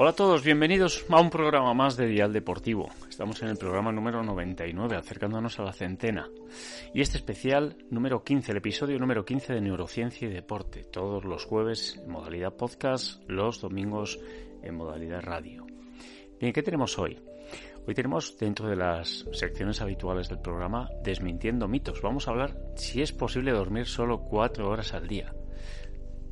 Hola a todos, bienvenidos a un programa más de Dial Deportivo. Estamos en el programa número 99, acercándonos a la centena. Y este especial número 15, el episodio número 15 de Neurociencia y Deporte, todos los jueves en modalidad podcast, los domingos en modalidad radio. Bien, ¿qué tenemos hoy? Hoy tenemos dentro de las secciones habituales del programa Desmintiendo mitos. Vamos a hablar si es posible dormir solo cuatro horas al día.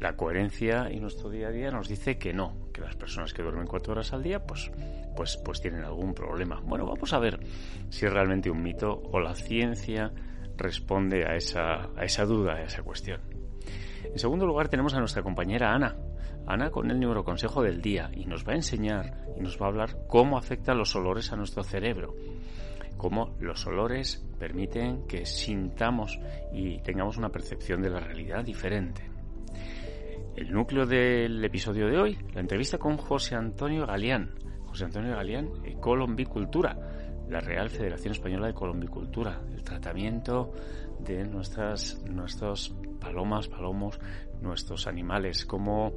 La coherencia y nuestro día a día nos dice que no, que las personas que duermen cuatro horas al día, pues, pues, pues tienen algún problema. Bueno, vamos a ver si es realmente un mito o la ciencia responde a esa, a esa duda, a esa cuestión. En segundo lugar tenemos a nuestra compañera Ana. Ana con el neuroconsejo del día y nos va a enseñar y nos va a hablar cómo afectan los olores a nuestro cerebro cómo los olores permiten que sintamos y tengamos una percepción de la realidad diferente. El núcleo del episodio de hoy, la entrevista con José Antonio Galeán. José Antonio Galeán, Colombicultura, la Real Federación Española de Colombicultura, el tratamiento de nuestras, nuestros palomas, palomos, nuestros animales, cómo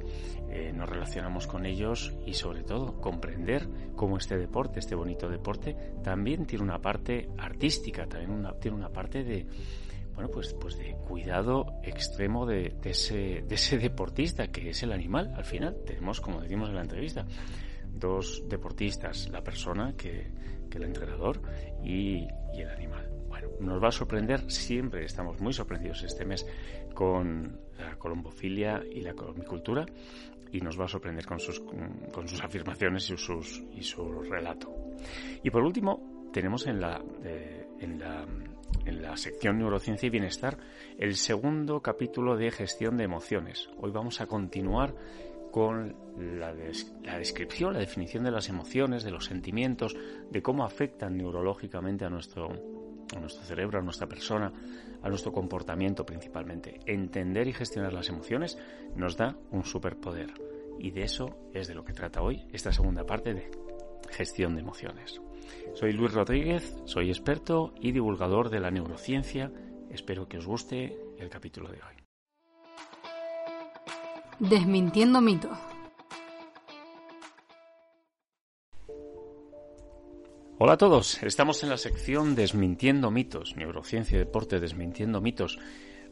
eh, nos relacionamos con ellos y sobre todo comprender cómo este deporte, este bonito deporte, también tiene una parte artística, también tiene una parte de, bueno, pues, pues de cuidado extremo de, ese, de ese deportista que es el animal. Al final tenemos, como decimos en la entrevista, dos deportistas, la persona que, que el entrenador y, y, el animal. Bueno, nos va a sorprender, siempre estamos muy sorprendidos este mes con la colombofilia y la colombicultura y nos va a sorprender con sus, con sus afirmaciones y, sus, y su relato. Y por último, tenemos en la, eh, en la en la sección Neurociencia y Bienestar el segundo capítulo de gestión de emociones. Hoy vamos a continuar con la, descripción, la definición de las emociones, de los sentimientos, de cómo afectan neurológicamente a nuestro, cerebro, a nuestra persona, a nuestro comportamiento principalmente. Entender y gestionar las emociones nos da un superpoder. Y de eso es de lo que trata hoy esta segunda parte de gestión de emociones. Soy Luis Rodríguez, soy experto y divulgador de la neurociencia. Espero que os guste el capítulo de hoy. Desmintiendo mitos. Hola a todos, estamos en la sección Desmintiendo mitos, neurociencia y deporte desmintiendo mitos.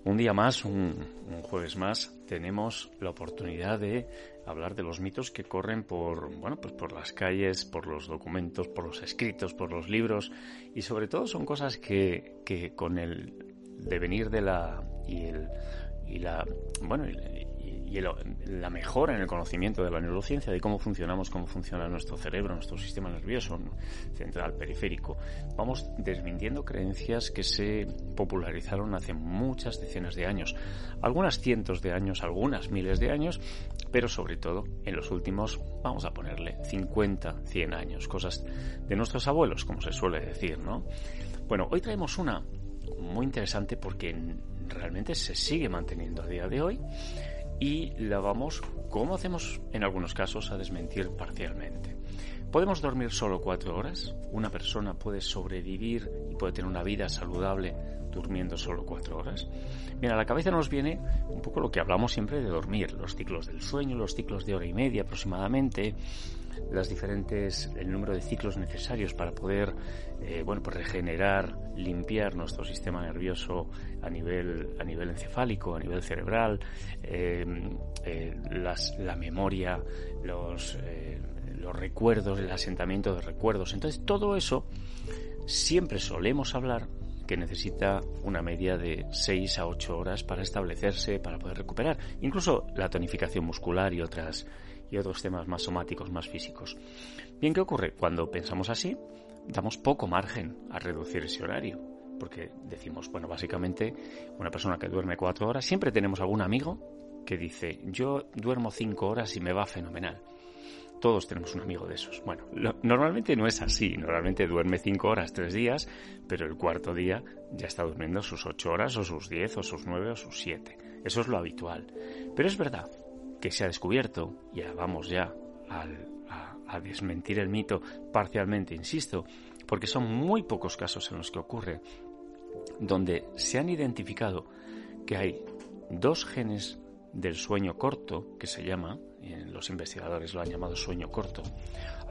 Un día más, un, jueves más, tenemos la oportunidad de hablar de los mitos que corren por, bueno, pues por las calles, por los documentos, por los escritos, por los libros y sobre todo son cosas que, que con el devenir de la y el y la bueno y la mejora en el conocimiento de la neurociencia, de cómo funcionamos, cómo funciona nuestro cerebro, nuestro sistema nervioso central, periférico. Vamos desmintiendo creencias que se popularizaron hace muchas decenas de años, algunas cientos de años, algunas miles de años, pero sobre todo en los últimos, vamos a ponerle 50, 100 años, cosas de nuestros abuelos, como se suele decir, ¿no? Bueno, hoy traemos una muy interesante porque realmente se sigue manteniendo a día de hoy y la vamos, como hacemos en algunos casos, a desmentir parcialmente. ¿Podemos dormir solo cuatro horas? ¿Una persona puede sobrevivir y puede tener una vida saludable durmiendo solo cuatro horas? Bien, a la cabeza nos viene un poco lo que hablamos siempre de dormir, los ciclos del sueño, los ciclos de hora y media aproximadamente, las diferentes, el número de ciclos necesarios para poder, eh, bueno, pues regenerar, limpiar nuestro sistema nervioso a nivel, a nivel encefálico, a nivel cerebral, eh, eh, la memoria, los, los recuerdos, el asentamiento de recuerdos. Entonces, todo eso siempre solemos hablar que necesita una media de 6 a 8 horas para establecerse, para poder recuperar. Incluso la tonificación muscular y otras y otros temas más somáticos, más físicos. Bien, ¿qué ocurre? Cuando pensamos así, damos poco margen a reducir ese horario. Porque decimos, bueno, básicamente una persona que duerme cuatro horas, siempre tenemos algún amigo que dice, yo duermo cinco horas y me va fenomenal. Todos tenemos un amigo de esos. Bueno, normalmente no es así. Normalmente duerme cinco horas, tres días, pero el cuarto día ya está durmiendo sus ocho horas, o sus diez, o sus nueve, o sus siete. Eso es lo habitual. Pero es verdad que se ha descubierto, y vamos ya a desmentir el mito parcialmente, insisto, porque son muy pocos casos en los que ocurre, donde se han identificado que hay dos genes del sueño corto, que se llama, los investigadores lo han llamado sueño corto,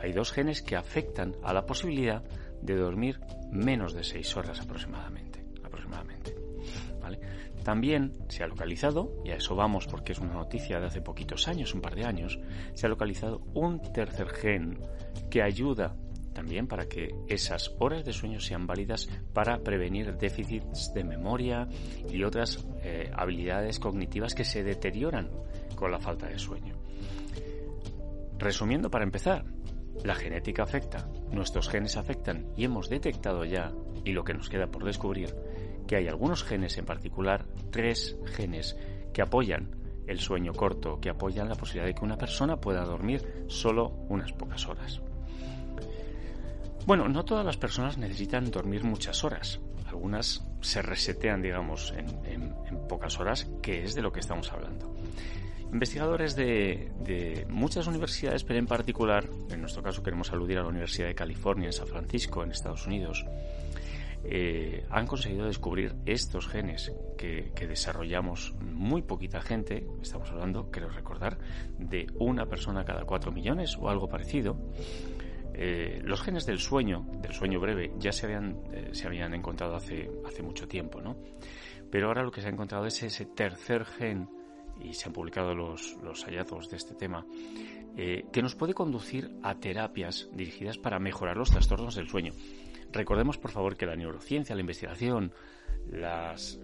hay dos genes que afectan a la posibilidad de dormir menos de seis horas aproximadamente. aproximadamente También se ha localizado, y a eso vamos porque es una noticia de hace poquitos años, un par de años, se ha localizado un tercer gen que ayuda también para que esas horas de sueño sean válidas para prevenir déficits de memoria y otras eh, habilidades cognitivas que se deterioran con la falta de sueño. Resumiendo para empezar, la genética afecta, nuestros genes afectan y hemos detectado ya, y lo que nos queda por descubrir, que hay algunos genes en particular, tres genes, que apoyan el sueño corto, que apoyan la posibilidad de que una persona pueda dormir solo unas pocas horas. Bueno, no todas las personas necesitan dormir muchas horas. Algunas se resetean, digamos, en, pocas horas, que es de lo que estamos hablando. Investigadores de, muchas universidades, pero en particular, en nuestro caso queremos aludir a la Universidad de California en San Francisco, en Estados Unidos, eh, han conseguido descubrir estos genes que, desarrollamos muy poquita gente, estamos hablando, quiero recordar, de una persona cada cuatro millones o algo parecido, eh, los genes del sueño, del sueño breve, ya se habían, eh, se habían encontrado hace, hace mucho tiempo, ¿no? Pero ahora lo que se ha encontrado es ese tercer gen, y se han publicado los, los hallazgos de este tema, que nos puede conducir a terapias dirigidas para mejorar los trastornos del sueño. Recordemos, por favor, que la neurociencia, la investigación, las,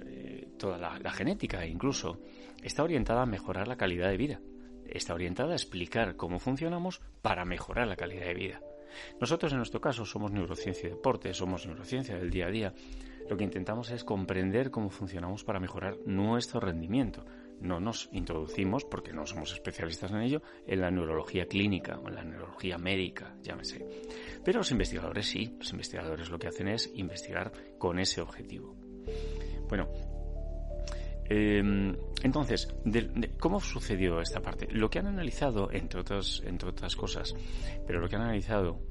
toda la, la genética incluso, está orientada a mejorar la calidad de vida. Está orientada a explicar cómo funcionamos para mejorar la calidad de vida. Nosotros en nuestro caso somos neurociencia y deporte, somos neurociencia del día a día. Lo que intentamos es comprender cómo funcionamos para mejorar nuestro rendimiento. No nos introducimos, porque no somos especialistas en ello, en la neurología clínica o en la neurología médica, llámese. Pero los investigadores sí, los investigadores lo que hacen es investigar con ese objetivo. Bueno, Em, entonces, ¿cómo sucedió esta parte? Lo que han analizado, entre otras, entre otras cosas, pero lo que han analizado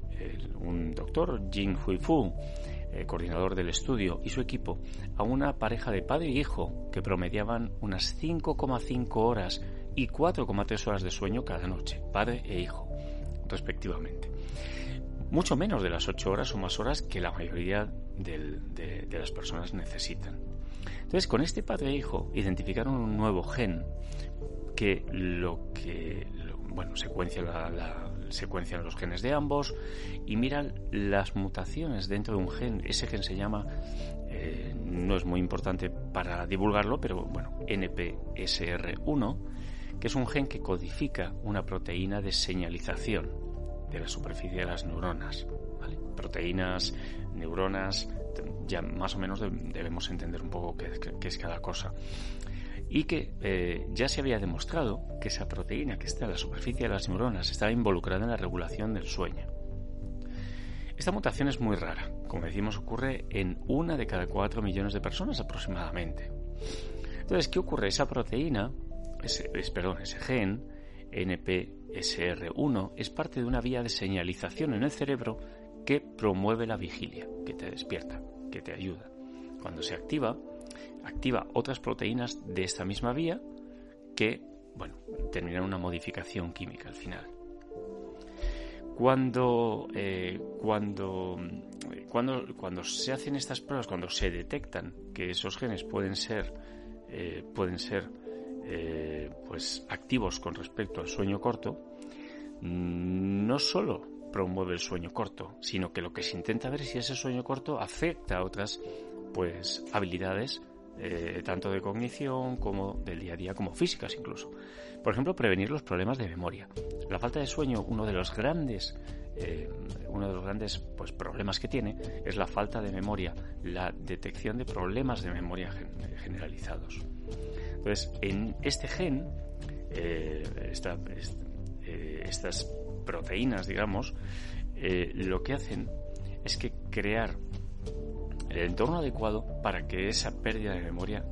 un doctor, Jing Hui Fu, eh, coordinador del estudio, y su equipo, a una pareja de padre y hijo que promediaban unas 5,5 horas y 4,3 horas de sueño cada noche, padre e hijo, respectivamente. Mucho menos de las 8 horas o más horas que la mayoría de las personas necesitan. Entonces, con este padre e hijo identificaron un nuevo gen que lo que, bueno, secuencia la, secuencian los genes de ambos y miran las mutaciones dentro de un gen. Ese gen se llama, eh, no es muy importante para divulgarlo, pero bueno, NPSR1, que es un gen que codifica una proteína de señalización de la superficie de las neuronas. Proteínas, neuronas, ya más o menos debemos entender un poco qué, es cada cosa. Y que eh, ya se había demostrado que esa proteína que está en la superficie de las neuronas estaba involucrada en la regulación del sueño. Esta mutación es muy rara, como decimos ocurre en una de cada cuatro millones de personas aproximadamente. Entonces, ¿qué ocurre? Esa proteína, ese, perdón, ese gen, NPSR1, es parte de una vía de señalización en el cerebro que promueve la vigilia, que te despierta, que te ayuda. Cuando se activa, activa otras proteínas de esta misma vía que, bueno, terminan una modificación química al final. Cuando, eh, cuando, cuando, cuando se hacen estas pruebas, cuando se detectan que esos genes pueden ser, eh, pueden ser eh, pues activos con respecto al sueño corto, no solo promueve el sueño corto, sino que lo que se intenta ver es si ese sueño corto afecta a otras pues habilidades eh, tanto de cognición como del día a día, como físicas incluso. Por ejemplo, prevenir los problemas de memoria. La falta de sueño, uno de los grandes, eh, uno de los grandes pues, problemas que tiene es la falta de memoria, la detección de problemas de memoria generalizados. Entonces, en este gen, eh, estas proteínas, digamos, lo que hacen es que crear el entorno adecuado para que esa pérdida de memoria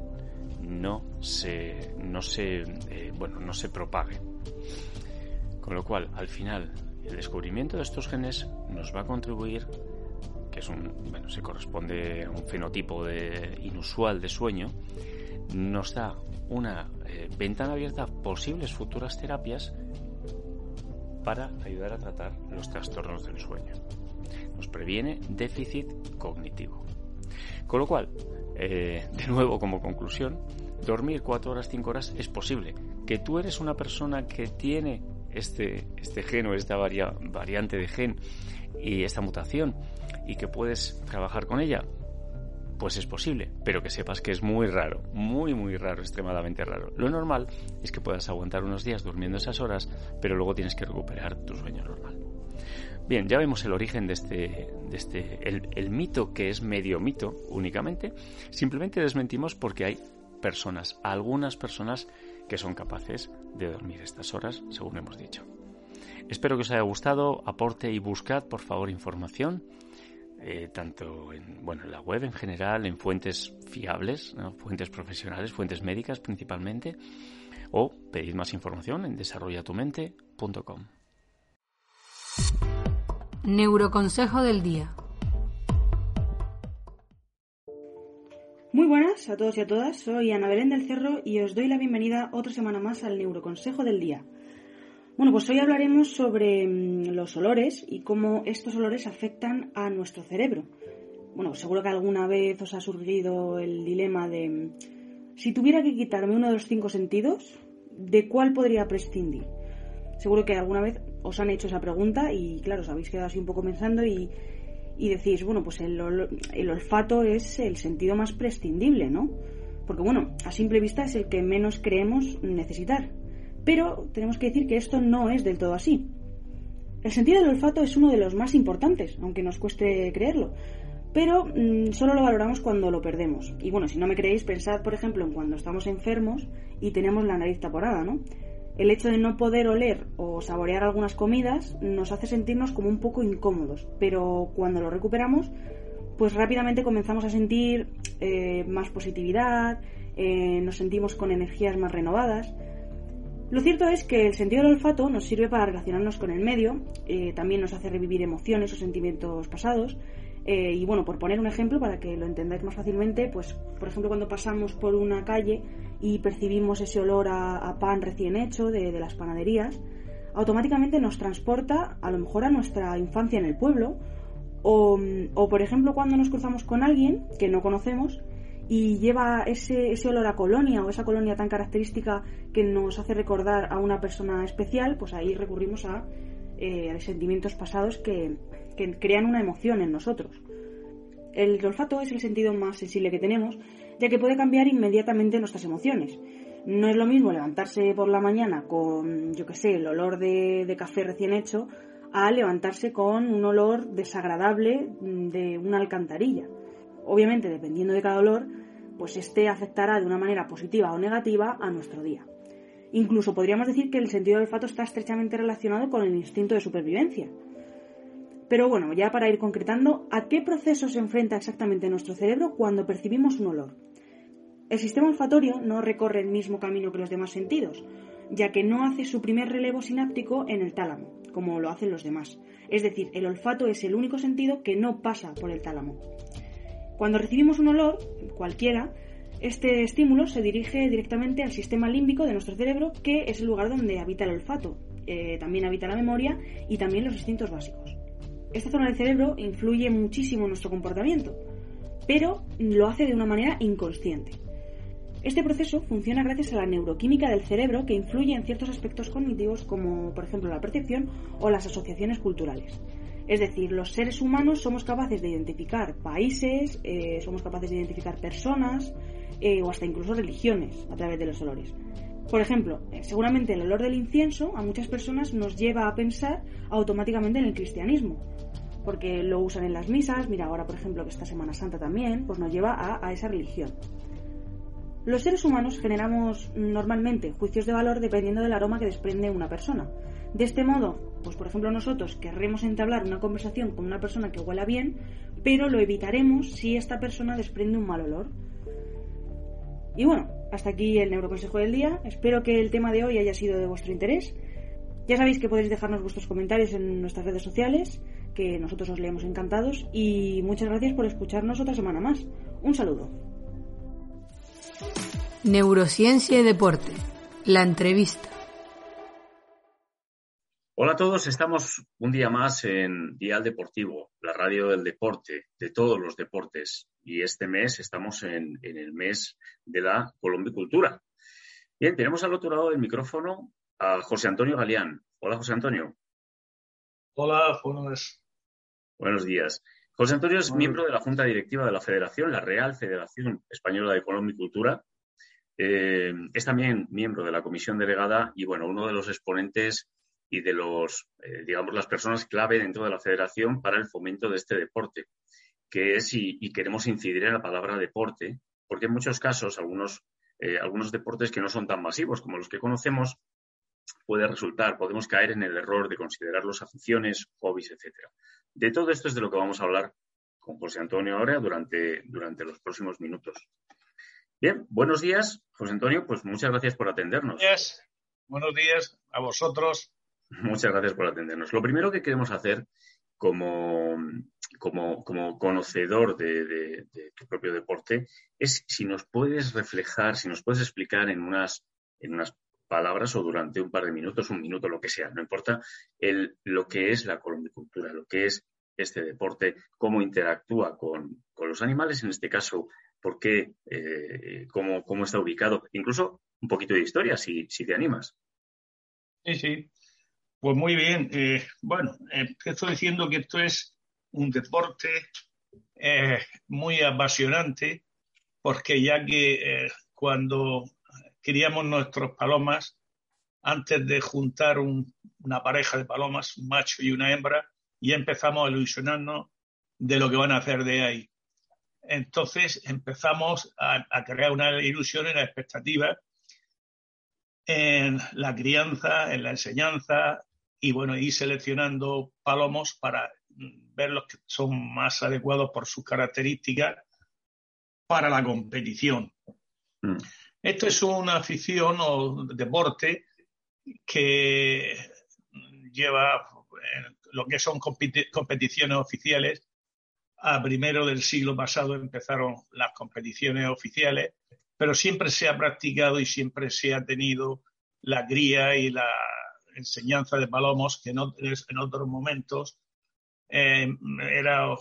no se, no se, eh, bueno, no se propague. Con lo cual, al final, el descubrimiento de estos genes nos va a contribuir, que es un, bueno, se corresponde a un fenotipo de, inusual de sueño, nos da una eh, ventana abierta a posibles futuras terapias para ayudar a tratar los trastornos del sueño. Nos previene déficit cognitivo. Con lo cual, eh, de nuevo como conclusión, dormir 4 horas, 5 horas es posible. Que tú eres una persona que tiene este, este gen o esta variante de gen y esta mutación y que puedes trabajar con ella, pues es posible, pero que sepas que es muy raro, muy muy raro, extremadamente raro. Lo normal es que puedas aguantar unos días durmiendo esas horas, pero luego tienes que recuperar tu sueño normal. Bien, ya vemos el origen de este, de este el, mito que es medio mito únicamente. Simplemente desmentimos porque hay personas, algunas personas que son capaces de dormir estas horas, según hemos dicho. Espero que os haya gustado, aporte y buscad por favor información, eh, tanto en, bueno, en la web en general, en fuentes fiables, fuentes profesionales, fuentes médicas principalmente, o pedid más información en desarrollatumente.com. Neuroconsejo del día. Muy buenas a todos y a todas, soy Ana Belén del Cerro y os doy la bienvenida otra semana más al Neuroconsejo del día. Bueno, pues hoy hablaremos sobre mm, los olores y cómo estos olores afectan a nuestro cerebro. Bueno, seguro que alguna vez os ha surgido el dilema de mm, si tuviera que quitarme uno de los cinco sentidos, ¿de cuál podría prescindir? Seguro que alguna vez os han hecho esa pregunta y claro, os habéis quedado así un poco pensando y, decís, bueno, pues el, el, olfato es el sentido más prescindible, ¿no? Porque bueno, a simple vista es el que menos creemos necesitar. Pero tenemos que decir que esto no es del todo así. El sentido del olfato es uno de los más importantes, aunque nos cueste creerlo. Pero mm, solo lo valoramos cuando lo perdemos. Y bueno, si no me creéis, pensad, por ejemplo, en cuando estamos enfermos y tenemos la nariz taponada, ¿no? El hecho de no poder oler o saborear algunas comidas nos hace sentirnos como un poco incómodos, pero cuando lo recuperamos, pues rápidamente comenzamos a sentir eh, más positividad, eh, nos sentimos con energías más renovadas. Lo cierto es que el sentido del olfato nos sirve para relacionarnos con el medio, eh, también nos hace revivir emociones o sentimientos pasados, y bueno, por poner un ejemplo para que lo entendáis más fácilmente, pues por ejemplo cuando pasamos por una calle y percibimos ese olor a, pan recién hecho de, las panaderías, automáticamente nos transporta a lo mejor a nuestra infancia en el pueblo o, por ejemplo cuando nos cruzamos con alguien que no conocemos y lleva ese, ese, olor a colonia o esa colonia tan característica que nos hace recordar a una persona especial, pues ahí recurrimos a, eh, sentimientos pasados que, que crean una emoción en nosotros. El olfato es el sentido más sensible que tenemos ya que puede cambiar inmediatamente nuestras emociones. No es lo mismo levantarse por la mañana con, yo qué sé, el olor de, café recién hecho, a levantarse con un olor desagradable de una alcantarilla. Obviamente, dependiendo de cada olor, pues este afectará de una manera positiva o negativa a nuestro día. Incluso podríamos decir que el sentido del olfato está estrechamente relacionado con el instinto de supervivencia. Pero bueno, ya para ir concretando, ¿a qué proceso se enfrenta exactamente nuestro cerebro cuando percibimos un olor? El sistema olfatorio no recorre el mismo camino que los demás sentidos, ya que no hace su primer relevo sináptico en el tálamo, como lo hacen los demás. Es decir, el olfato es el único sentido que no pasa por el tálamo. Cuando recibimos un olor, cualquiera, este estímulo se dirige directamente al sistema límbico de nuestro cerebro, que es el lugar donde habita el olfato. Eh, también habita la memoria y también los instintos básicos. Esta zona del cerebro influye muchísimo en nuestro comportamiento, pero lo hace de una manera inconsciente. Este proceso funciona gracias a la neuroquímica del cerebro que influye en ciertos aspectos cognitivos como por ejemplo la percepción o las asociaciones culturales. Es decir, los seres humanos somos capaces de identificar países, eh, somos capaces de identificar personas eh, o hasta incluso religiones a través de los olores. Por ejemplo, eh, seguramente el olor del incienso a muchas personas nos lleva a pensar automáticamente en el cristianismo, porque lo usan en las misas, mira ahora por ejemplo que esta Semana Santa también, pues nos lleva a, a esa religión. Los seres humanos generamos normalmente juicios de valor dependiendo del aroma que desprende una persona. De este modo, pues por ejemplo nosotros querremos entablar una conversación con una persona que huela bien, pero lo evitaremos si esta persona desprende un mal olor. Y bueno, hasta aquí el neuroconsejo del día. Espero que el tema de hoy haya sido de vuestro interés. Ya sabéis que podéis dejarnos vuestros comentarios en nuestras redes sociales, que nosotros os leemos encantados. Y muchas gracias por escucharnos otra semana más. Un saludo. Neurociencia y deporte. La entrevista. Hola a todos, estamos un día más en Dial Deportivo, la radio del deporte, de todos los deportes. Y este mes estamos en, el mes de la colombicultura. Bien, tenemos al otro lado del micrófono a José Antonio Galeán. Hola, José Antonio. Hola, buenos, buenos días. José Antonio es miembro de la Junta Directiva de la Federación, la Real Federación Española de Colombicultura, eh, es también miembro de la comisión delegada y, bueno, uno de los exponentes y de los, eh, digamos, las personas clave dentro de la federación para el fomento de este deporte, que es, y, queremos incidir en la palabra deporte, porque en muchos casos algunos, eh, algunos deportes que no son tan masivos como los que conocemos puede resultar, podemos caer en el error de considerarlos aficiones, hobbies, etcétera. De todo esto es de lo que vamos a hablar con José Antonio ahora durante, durante los próximos minutos. Bien, buenos días, José Antonio, pues muchas gracias por atendernos. Buenos días a vosotros. Muchas gracias por atendernos. Lo primero que queremos hacer como, como, conocedor de, tu propio deporte es si nos puedes reflejar, si nos puedes explicar en unas, en unas palabras o durante un par de minutos, un minuto, lo que sea, no importa, el, lo que es la colombicultura, lo que es este deporte, cómo interactúa con, con los animales, en este caso por qué, eh, cómo, está ubicado, incluso un poquito de historia, si, si te animas. Sí, sí. Pues muy bien. Eh, bueno, empiezo diciendo que esto es un deporte eh, muy apasionante, porque ya que cuando criamos nuestros palomas, antes de juntar una pareja de palomas, un macho y una hembra, ya empezamos a ilusionarnos de lo que van a hacer de ahí entonces empezamos a, crear una ilusión y una expectativa en la crianza, en la enseñanza y bueno, ir seleccionando palomos para ver los que son más adecuados por sus características para la competición. Mm. Esto es una afición o deporte que lleva lo que son competiciones oficiales a primero del siglo pasado empezaron las competiciones oficiales, pero siempre se ha practicado y siempre se ha tenido la cría y la enseñanza de palomos que en otros, momentos eh, era,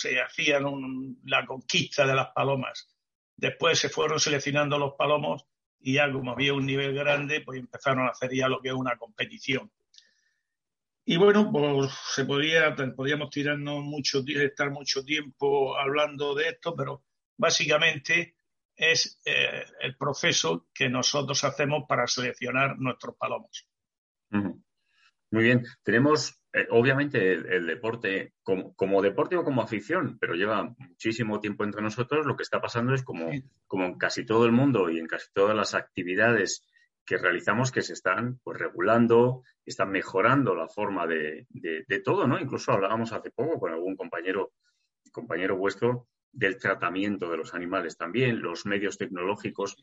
se hacían la conquista de las palomas. Después se fueron seleccionando los palomos y ya como había un nivel grande, pues empezaron a hacer ya lo que es una competición. Y bueno, pues se podía, podíamos tirarnos mucho, estar mucho tiempo hablando de esto, pero básicamente es eh, el proceso que nosotros hacemos para seleccionar nuestros palomos. Muy bien, tenemos eh, obviamente el, deporte como, como, deporte o como afición, pero lleva muchísimo tiempo entre nosotros. Lo que está pasando es como, como en casi todo el mundo y en casi todas las actividades que realizamos que se están pues, regulando, están mejorando la forma de, de, todo, ¿no? Incluso hablábamos hace poco con algún compañero, compañero vuestro del tratamiento de los animales también, los medios tecnológicos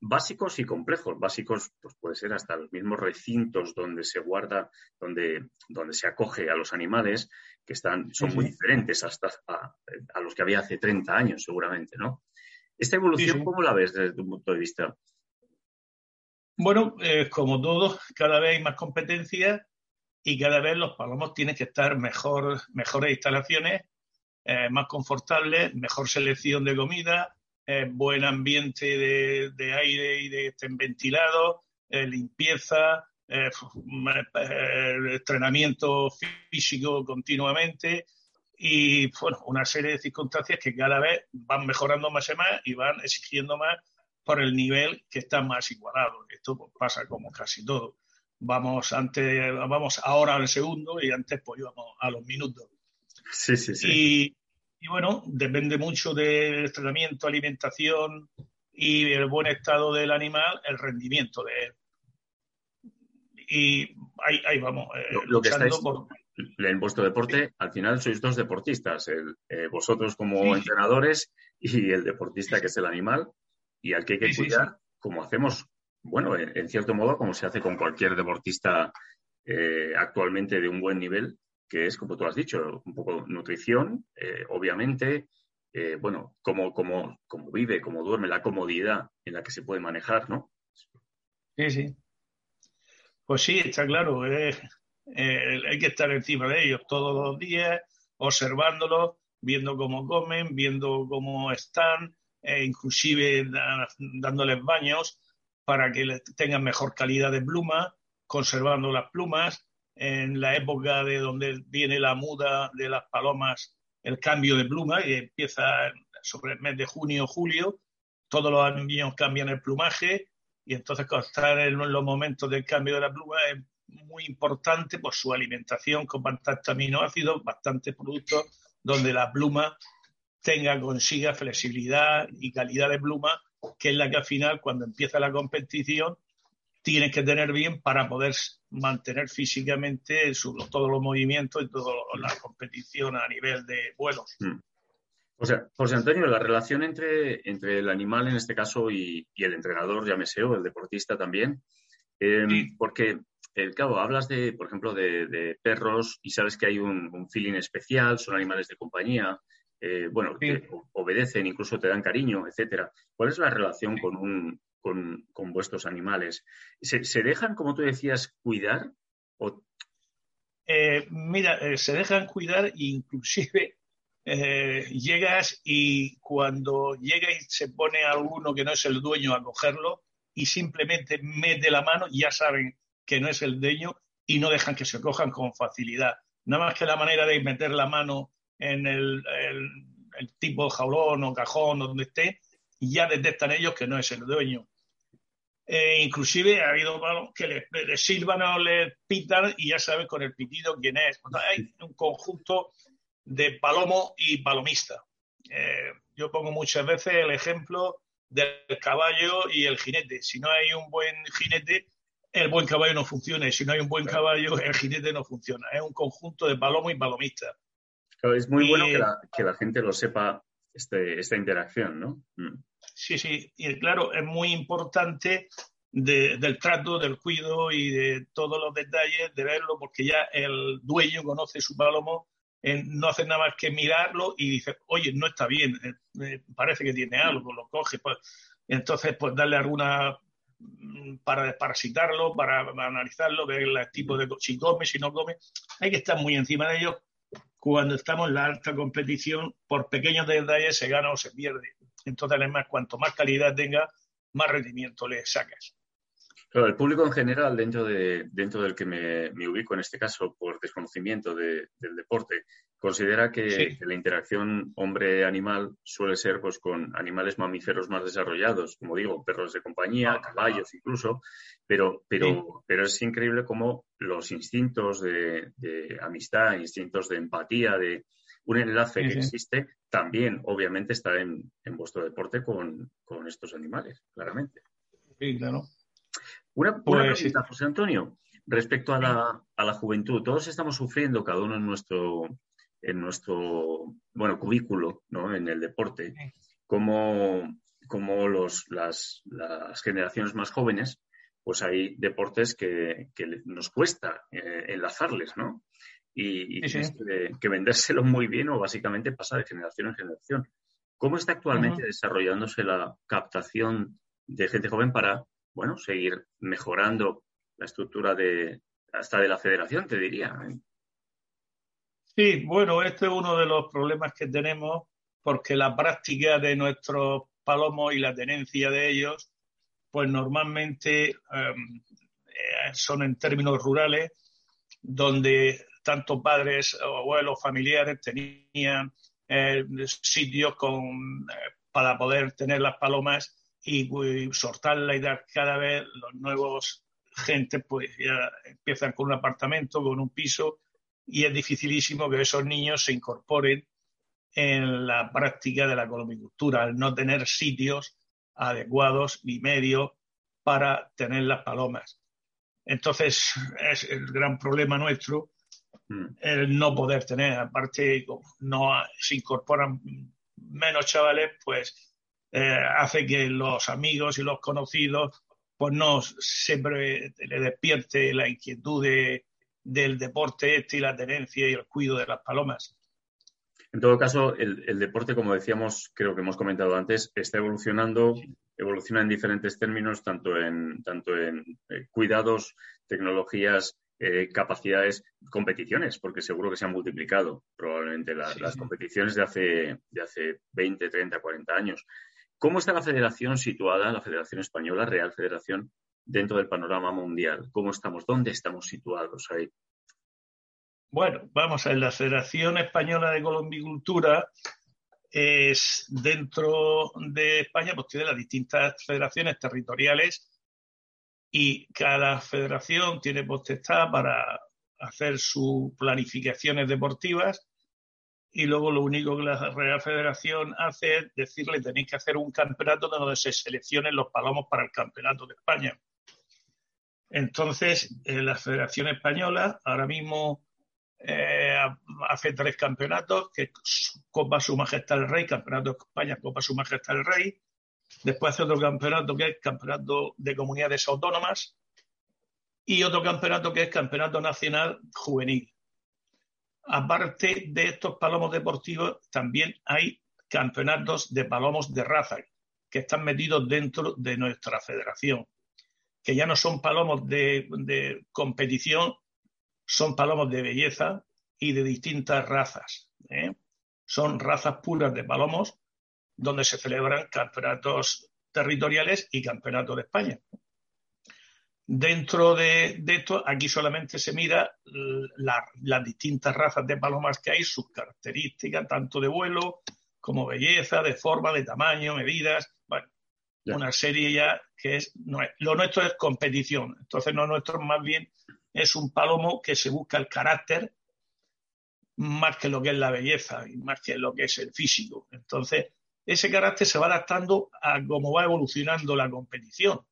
básicos y complejos. Básicos, pues puede ser hasta los mismos recintos donde se guarda, donde, donde se acoge a los animales, que están, son muy diferentes hasta a, a, los que había hace 30 años, seguramente, ¿no? Esta evolución, ¿cómo la ves desde tu punto de vista? Bueno, eh, como todo, cada vez hay más competencia y cada vez los palomos tienen que estar mejor, mejores instalaciones, eh, más confortables, mejor selección de comida, eh, buen ambiente de, aire y de estén ventilados, limpieza, eh, entrenamiento físico continuamente y bueno, una serie de circunstancias que cada vez van mejorando más y más y van exigiendo más por el nivel que está más igualado. Esto pues, pasa como casi todo. Vamos antes, vamos ahora al segundo y antes pues íbamos a los minutos. Sí, sí, sí. Y, y bueno, depende mucho del entrenamiento, alimentación y el buen estado del animal, el rendimiento de él. Y ahí, ahí vamos. Eh, lo, que estáis en vuestro deporte, al final sois dos deportistas, el, eh, vosotros como entrenadores y el deportista que es el animal y al que hay que cuidar, como hacemos, bueno, en, cierto modo, como se hace con cualquier deportista eh, actualmente de un buen nivel, que es, como tú has dicho, un poco nutrición, obviamente, bueno, cómo, cómo, cómo vive, cómo duerme, la comodidad en la que se puede manejar, ¿no? Sí, sí. Pues sí, está claro, eh, hay que estar encima de ellos todos los días, observándolos, viendo cómo comen, viendo cómo están, e inclusive dándoles baños para que tengan mejor calidad de pluma, conservando las plumas. En la época de donde viene la muda de las palomas, el cambio de pluma, que empieza sobre el mes de junio julio, todos los años cambian el plumaje, y entonces estar en los momentos del cambio de la pluma es muy importante por su alimentación con bastantes aminoácidos, bastantes productos donde la pluma tenga, consiga flexibilidad y calidad de pluma, que es la que al final, cuando empieza la competición, tienes que tener bien para poder mantener físicamente todos los movimientos y toda la competición a nivel de vuelos. Mm. O sea, José Antonio, la relación entre, entre el animal en este caso y, el entrenador, llámese o el deportista también, em, porque, el cabo, hablas de, por ejemplo, de, perros y sabes que hay un, feeling especial, son animales de compañía, eh, bueno, que obedecen, incluso te dan cariño, etcétera. ¿Cuál es la relación con, un, con, con vuestros animales? ¿Se, dejan, como tú decías, cuidar? O... Eh, mira, eh, se dejan cuidar inclusive llegas y cuando llega y se pone alguno que no es el dueño a cogerlo y simplemente mete la mano, ya saben que no es el dueño y no dejan que se cojan con facilidad. Nada más que la manera de meter la mano en el, tipo de jaulón o cajón donde esté, ya detectan ellos que no es el dueño. Eh, inclusive ha habido que les, les, silban o les pitan y ya saben con el pitido quién es. Hay un conjunto de palomo y palomista. Eh, yo pongo muchas veces el ejemplo del caballo y el jinete. Si no hay un buen jinete, el buen caballo no funciona. Y si no hay un buen caballo, el jinete no funciona. Es un conjunto de palomo y palomista. Es muy bueno que la, gente lo sepa, este, esta interacción, ¿no? Mm. Sí, sí. Y claro, es muy importante del trato, del cuido y de todos los detalles de verlo, porque ya el dueño conoce su palomo no hace nada más que mirarlo y dice, oye, no está bien, eh, parece que tiene algo, lo coge, pues, entonces pues darle alguna mm, para desparasitarlo, para, analizarlo, ver el tipo de si come, si no come, hay que estar muy encima de ellos cuando estamos en la alta competición, por pequeños detalles se gana o se pierde. Entonces, además, cuanto más calidad tenga, más rendimiento le sacas el público en general, dentro, de, dentro del que me, ubico en este caso, por desconocimiento del deporte, considera que, la interacción hombre-animal suele ser pues, con animales mamíferos más desarrollados, como digo, perros de compañía, ah, caballos incluso, pero, pero, pero es increíble cómo los instintos de, amistad, instintos de empatía, de un enlace que existe, también obviamente está en, en vuestro deporte con, con estos animales, claramente. Sí, claro. Una, pues, José Antonio, respecto a la, a la, juventud. Todos estamos sufriendo, cada uno en nuestro, en nuestro bueno, cubículo, ¿no? en el deporte, como, como los, las, las generaciones más jóvenes, pues hay deportes que, que nos cuesta eh, enlazarles, ¿no? Y, y Que, que, vendérselo muy bien o básicamente pasa de generación en generación. ¿Cómo está actualmente desarrollándose la captación de gente joven para bueno, seguir mejorando la estructura de hasta de la federación, te diría. Sí, bueno, este es uno de los problemas que tenemos porque la práctica de nuestros palomos y la tenencia de ellos, pues normalmente em, son en términos rurales, donde tanto padres, abuelos, familiares tenían eh, sitios con, para poder tener las palomas y, y soltarla y dar cada vez los nuevos gente pues ya empiezan con un apartamento, con un piso y es dificilísimo que esos niños se incorporen en la práctica de la colombicultura, al no tener sitios adecuados ni medios para tener las palomas. Entonces, es el gran problema nuestro mm. el no poder tener. Aparte, no se incorporan menos chavales, pues eh, hace que los amigos y los conocidos pues no siempre le despierte la inquietud del deporte este y la tenencia y el cuidado de las palomas. En todo caso, el, deporte, como decíamos, creo que hemos comentado antes, está evolucionando, evoluciona en diferentes términos, tanto en, tanto en eh, cuidados, tecnologías, eh, capacidades, competiciones, porque seguro que se han multiplicado probablemente las competiciones de hace, de hace 20, 30, 40 años. ¿Cómo está la federación situada, la Federación Española, Real Federación, dentro del panorama mundial? ¿Cómo estamos? ¿Dónde estamos situados ahí? Bueno, vamos a ver, la Federación Española de Colombicultura es dentro de España, pues tiene las distintas federaciones territoriales y cada federación tiene potestad para hacer sus planificaciones deportivas y luego lo único que la Real Federación hace es decirle tenéis que hacer un campeonato donde se seleccionen los palomos para el Campeonato de España. Entonces, eh, la Federación Española ahora mismo eh, hace tres campeonatos, que Copa Su Majestad el Rey, Campeonato de España, Copa Su Majestad el Rey. Después hace otro campeonato que es Campeonato de Comunidades Autónomas y otro campeonato que es Campeonato Nacional Juvenil aparte de estos palomos deportivos, también hay campeonatos de palomos de raza que están metidos dentro de nuestra federación, que ya no son palomos de, competición, son palomos de belleza y de distintas razas. ¿eh? Son razas puras de palomos donde se celebran campeonatos territoriales y campeonatos de España. Dentro de, esto, aquí solamente se mira las distintas razas de palomas que hay, sus características, tanto de vuelo como belleza, de forma, de tamaño, medidas. Bueno, una serie ya que es, Lo nuestro es competición. Entonces, lo nuestro más bien es un palomo que se busca el carácter más que lo que es la belleza y más que lo que es el físico. Entonces, ese carácter se va adaptando a cómo va evolucionando la competición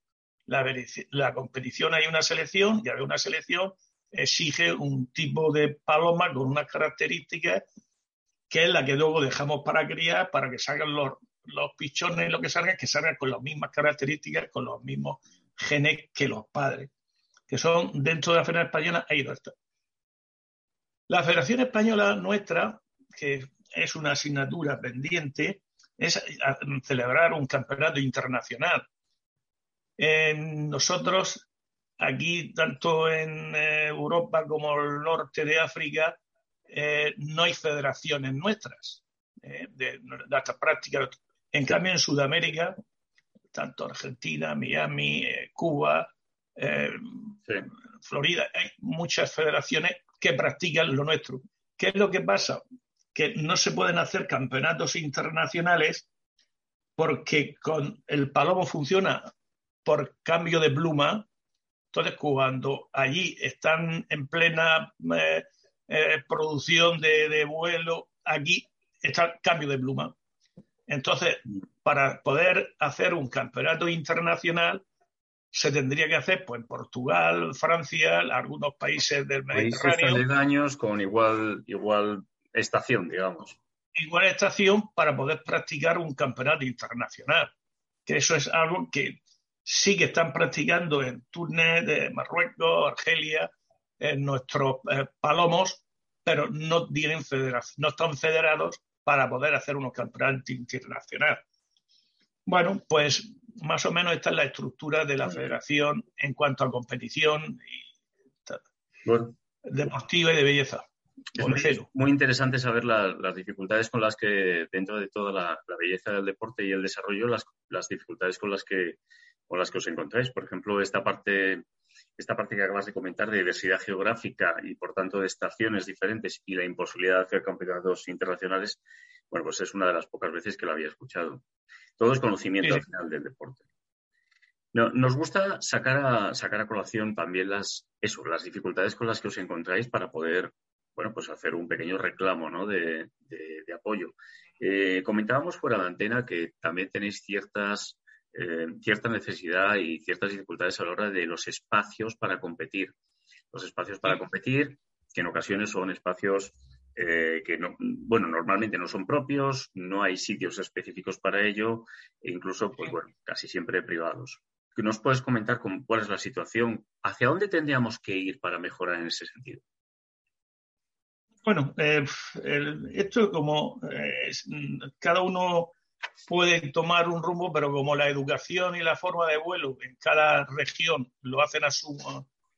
la, competición hay una selección y haber una selección exige un tipo de paloma con unas características que es la que luego dejamos para criar para que salgan los, los pichones, lo que salgan, que salgan con las mismas características, con los mismos genes que los padres, que son dentro de la Federación Española, hay dos. La Federación Española nuestra, que es una asignatura pendiente, es celebrar un campeonato internacional nosotros, aquí, tanto en eh, Europa como el norte de África, eh, no hay federaciones nuestras eh, de, estas prácticas. En cambio, en Sudamérica, tanto Argentina, Miami, Cuba, Florida, hay muchas federaciones que practican lo nuestro. ¿Qué es lo que pasa? Que no se pueden hacer campeonatos internacionales porque con el palomo funciona por cambio de pluma. Entonces, cuando allí están en plena eh, eh, producción de, vuelo, aquí está cambio de pluma. Entonces, para poder hacer un campeonato internacional, se tendría que hacer pues, en Portugal, Francia, algunos países del Mediterráneo. Países aledaños con igual, igual estación, digamos. Igual estación para poder practicar un campeonato internacional. Que eso es algo que sí que están practicando en Túnez, de Marruecos, Argelia, en nuestros eh, palomos, pero no, tienen no están federados para poder hacer unos campeonatos internacionales. Bueno, pues más o menos esta es la estructura de la federación en cuanto a competición deportiva y de belleza. Es muy, interesante saber las dificultades con las que, dentro de toda la, belleza del deporte y el desarrollo, las, las dificultades con las que con las que os encontráis. Por ejemplo, esta parte esta parte que acabas de comentar de diversidad geográfica y, por tanto, de estaciones diferentes y la imposibilidad de hacer campeonatos internacionales, bueno, pues es una de las pocas veces que lo había escuchado. Todo es conocimiento al final del deporte. nos gusta sacar a, sacar a colación también las, eso, las dificultades con las que os encontráis para poder bueno, pues hacer un pequeño reclamo ¿no? de, apoyo. Eh, comentábamos fuera de antena que también tenéis ciertas, eh, cierta necesidad y ciertas dificultades a la hora de los espacios para competir. Los espacios para competir, que en ocasiones son espacios eh, que no, bueno, normalmente no son propios, no hay sitios específicos para ello, e incluso, pues bueno, casi siempre privados. ¿Nos puedes comentar cuál es la situación? ¿Hacia dónde tendríamos que ir para mejorar en ese sentido? Bueno, eh, esto como eh, cada uno puede tomar un rumbo, pero como la educación y la forma de vuelo en cada región lo hacen a su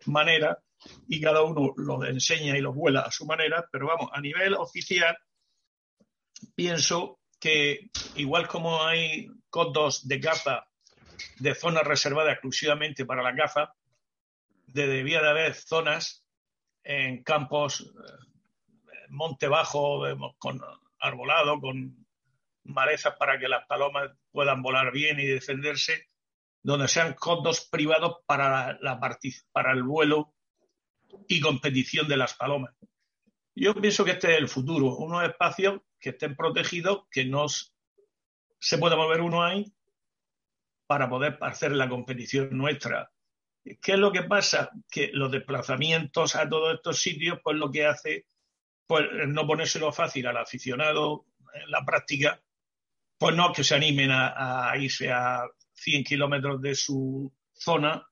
manera y cada uno lo enseña y lo vuela a su manera, pero vamos, a nivel oficial pienso que igual como hay codos de caza de zonas reservadas exclusivamente para la caza, debía de haber zonas en campos eh, monte bajo, con arbolado, con malezas para que las palomas puedan volar bien y defenderse, donde sean condos privados para, la, para el vuelo y competición de las palomas. Yo pienso que este es el futuro, unos espacios que estén protegidos, que no se pueda mover uno ahí para poder hacer la competición nuestra. ¿Qué es lo que pasa? Que los desplazamientos a todos estos sitios, pues lo que hace pues no ponérselo fácil al aficionado en la práctica, pues no que se animen a, irse a 100 kilómetros de su zona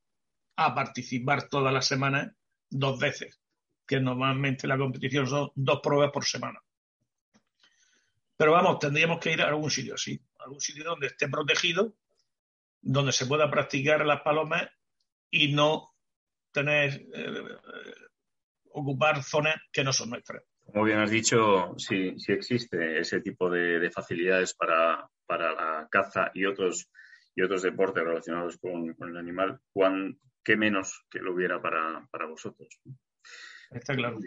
a participar todas las semanas dos veces, que normalmente la competición son dos pruebas por semana. Pero vamos, tendríamos que ir a algún sitio así, algún sitio donde esté protegido, donde se pueda practicar las palomas y no tener, eh, ocupar zonas que no son nuestras. Como bien has dicho, sí, sí existe ese tipo de, facilidades para, la caza y otros, y otros deportes relacionados con, el animal. ¿Qué menos que lo hubiera para, vosotros? Está claro.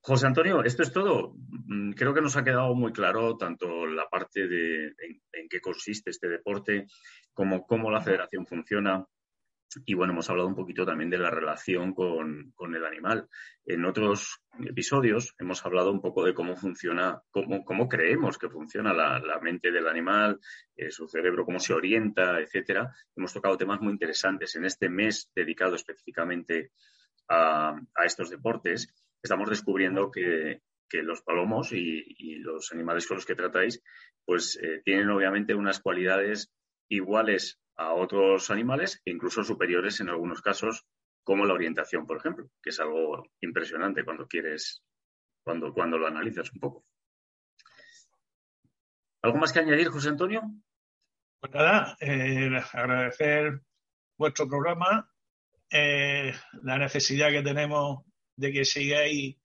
José Antonio, esto es todo. Mm, creo que nos ha quedado muy claro tanto la parte de en, qué consiste este deporte, como cómo la federación funciona, y bueno, hemos hablado un poquito también de la relación con, el animal. En otros episodios hemos hablado un poco de cómo funciona, cómo, cómo creemos que funciona la, mente del animal, eh, su cerebro, cómo se orienta, etcétera. Hemos tocado temas muy interesantes en este mes dedicado específicamente a, estos deportes. Estamos descubriendo que, los palomos y, los animales con los que tratáis, pues eh, tienen obviamente unas cualidades iguales a otros animales e incluso superiores en algunos casos, como la orientación, por ejemplo, que es algo impresionante cuando quieres, cuando, cuando lo analizas un poco. ¿Algo más que añadir, José Antonio? Pues nada, eh, agradecer vuestro programa, eh, la necesidad que tenemos de que sigáis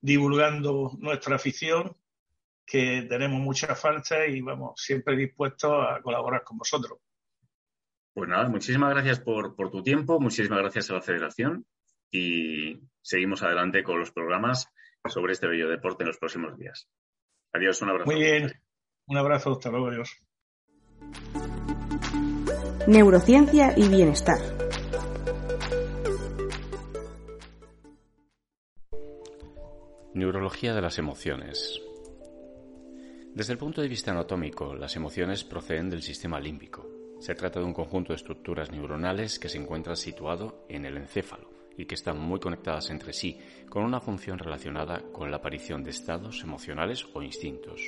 divulgando nuestra afición, que tenemos mucha falta y vamos siempre dispuestos a colaborar con vosotros. Pues nada, muchísimas gracias por, tu tiempo, muchísimas gracias a la Federación y seguimos adelante con los programas sobre este bello deporte en los próximos días. Adiós, un abrazo. Muy bien, un abrazo, hasta luego, adiós. Neurociencia y bienestar. Neurología de las emociones. Desde el punto de vista anatómico, las emociones proceden del sistema límbico, se trata de un conjunto de estructuras neuronales que se encuentra situado en el encéfalo y que están muy conectadas entre sí, con una función relacionada con la aparición de estados emocionales o instintos.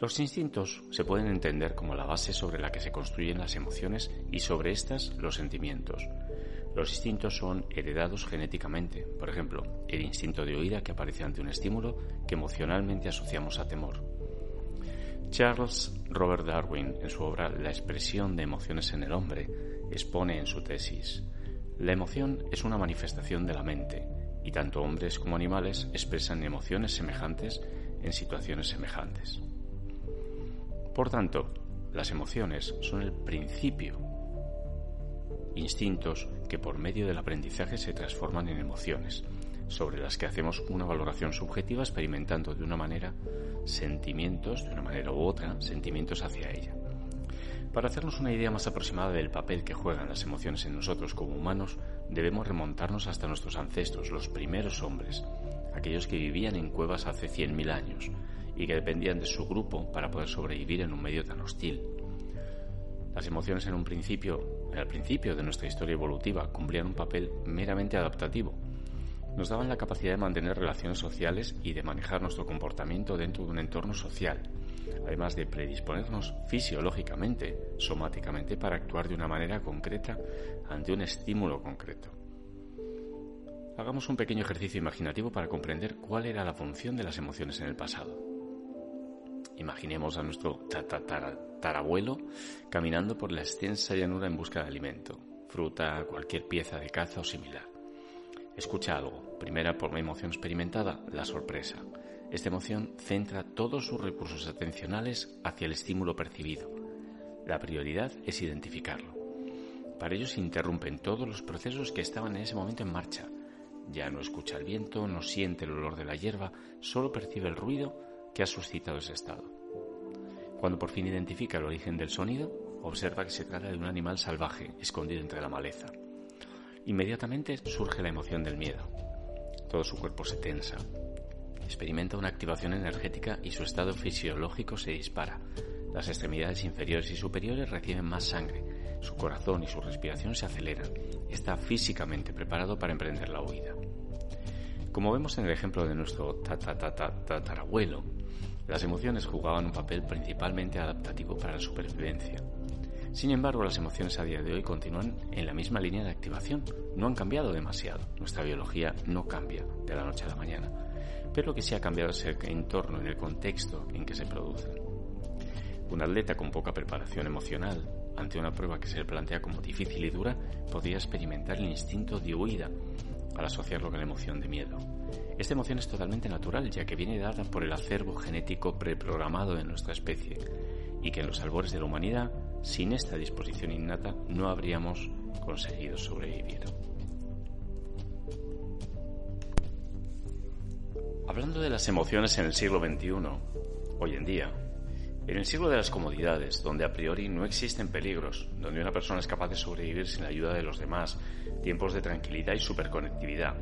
Los instintos se pueden entender como la base sobre la que se construyen las emociones y sobre estas los sentimientos. Los instintos son heredados genéticamente, por ejemplo, el instinto de oída que aparece ante un estímulo que emocionalmente asociamos a temor. Charles Robert Darwin, en su obra La expresión de emociones en el hombre, expone en su tesis, la emoción es una manifestación de la mente, y tanto hombres como animales expresan emociones semejantes en situaciones semejantes. Por tanto, las emociones son el principio instintos que por medio del aprendizaje se transforman en emociones, sobre las que hacemos una valoración subjetiva experimentando de una manera sentimientos, de una manera u otra, sentimientos hacia ella. Para hacernos una idea más aproximada del papel que juegan las emociones en nosotros como humanos, debemos remontarnos hasta nuestros ancestros, los primeros hombres, aquellos que vivían en cuevas hace 100.000 años y que dependían de su grupo para poder sobrevivir en un medio tan hostil. Las emociones en un principio, al principio de nuestra historia evolutiva, cumplían un papel meramente adaptativo. Nos daban la capacidad de mantener relaciones sociales y de manejar nuestro comportamiento dentro de un entorno social, además de predisponernos fisiológicamente, somáticamente, para actuar de una manera concreta ante un estímulo concreto. Hagamos un pequeño ejercicio imaginativo para comprender cuál era la función de las emociones en el pasado. Imaginemos a nuestro tatarabuelo caminando por la extensa llanura en busca de alimento, fruta, cualquier pieza de caza o similar. Escucha algo. Primera por una emoción experimentada, la sorpresa. Esta emoción centra todos sus recursos atencionales hacia el estímulo percibido. La prioridad es identificarlo. Para ello se interrumpen todos los procesos que estaban en ese momento en marcha ya no escucha el viento, no siente el olor de la hierba, solo percibe el ruido que ha suscitado ese estado. Cuando por fin identifica el origen del sonido, observa que se trata de un animal salvaje escondido entre la maleza. Inmediatamente surge la emoción del miedo. Todo su cuerpo se tensa. Experimenta una activación energética y su estado fisiológico se dispara. Las extremidades inferiores y superiores reciben más sangre, su corazón y su respiración se aceleran. Está físicamente preparado para emprender la huida. Como vemos en el ejemplo de nuestro tatarabuelo, las emociones jugaban un papel principalmente adaptativo para la supervivencia. Sin embargo, las emociones a día de hoy continúan en la misma línea de activación. No han cambiado demasiado. Nuestra biología no cambia de la noche a la mañana. Pero lo que sí ha cambiado es el entorno, en el contexto en que se producen. Un atleta con poca preparación emocional ante una prueba que se le plantea como difícil y dura, podría experimentar el instinto de huida al asociarlo con la emoción de miedo. Esta emoción es totalmente natural, ya que viene dada por el acervo genético preprogramado de nuestra especie, y que en los albores de la humanidad, sin esta disposición innata, no habríamos conseguido sobrevivir. Hablando de las emociones en el siglo XXI, hoy en día, en el siglo de las comodidades, donde a priori no existen peligros, donde una persona es capaz de sobrevivir sin la ayuda de los demás, tiempos de tranquilidad y superconectividad.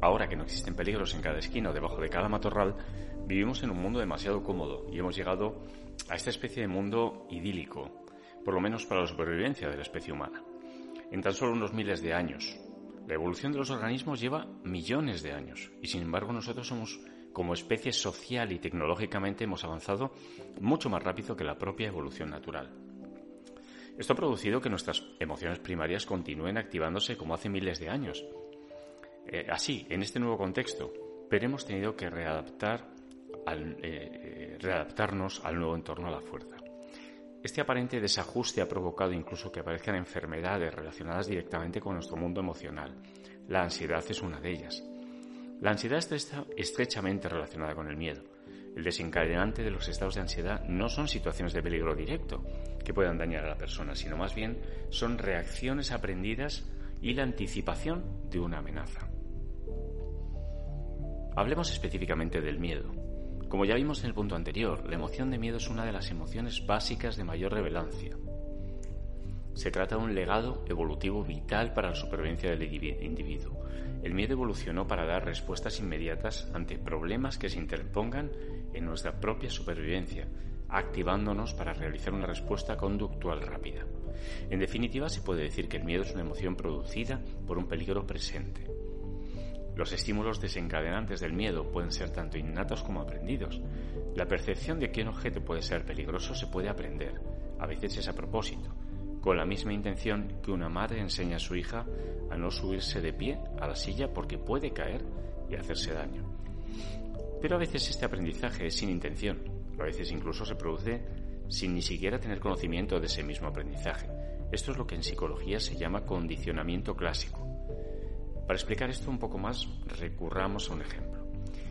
Ahora que no existen peligros en cada esquina o debajo de cada matorral, vivimos en un mundo demasiado cómodo y hemos llegado a esta especie de mundo idílico, por lo menos para la supervivencia de la especie humana. En tan solo unos miles de años. La evolución de los organismos lleva millones de años y sin embargo nosotros somos como especie social y tecnológicamente hemos avanzado mucho más rápido que la propia evolución natural. Esto ha producido que nuestras emociones primarias continúen activándose como hace miles de años. Eh, así, en este nuevo contexto, pero hemos tenido que readaptar al, eh, eh, readaptarnos al nuevo entorno a la fuerza. Este aparente desajuste ha provocado incluso que aparezcan enfermedades relacionadas directamente con nuestro mundo emocional. La ansiedad es una de ellas. La ansiedad está estrechamente relacionada con el miedo. El desencadenante de los estados de ansiedad no son situaciones de peligro directo que puedan dañar a la persona, sino más bien son reacciones aprendidas y la anticipación de una amenaza. Hablemos específicamente del miedo. Como ya vimos en el punto anterior, la emoción de miedo es una de las emociones básicas de mayor relevancia. Se trata de un legado evolutivo vital para la supervivencia del individuo. El miedo evolucionó para dar respuestas inmediatas ante problemas que se interpongan en nuestra propia supervivencia, activándonos para realizar una respuesta conductual rápida. En definitiva, se puede decir que el miedo es una emoción producida por un peligro presente. Los estímulos desencadenantes del miedo pueden ser tanto innatos como aprendidos. La percepción de que un objeto puede ser peligroso se puede aprender, a veces es a propósito, con la misma intención que una madre enseña a su hija a no subirse de pie a la silla porque puede caer y hacerse daño. Pero a veces este aprendizaje es sin intención, a veces incluso se produce sin ni siquiera tener conocimiento de ese mismo aprendizaje. Esto es lo que en psicología se llama condicionamiento clásico. Para explicar esto un poco más, recurramos a un ejemplo.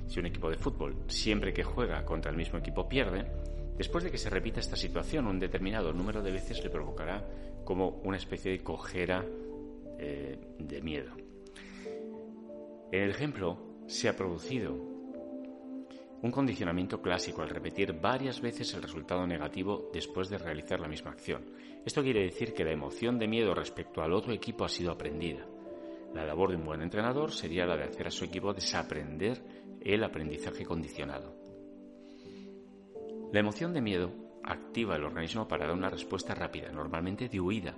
Si un equipo de fútbol siempre que juega contra el mismo equipo pierde, Después de que se repita esta situación, un determinado número de veces le provocará como una especie de cojera eh, de miedo. En el ejemplo se ha producido un condicionamiento clásico al repetir varias veces el resultado negativo después de realizar la misma acción. Esto quiere decir que la emoción de miedo respecto al otro equipo ha sido aprendida. La labor de un buen entrenador sería la de hacer a su equipo desaprender el aprendizaje condicionado. La emoción de miedo activa el organismo para dar una respuesta rápida, normalmente de huida.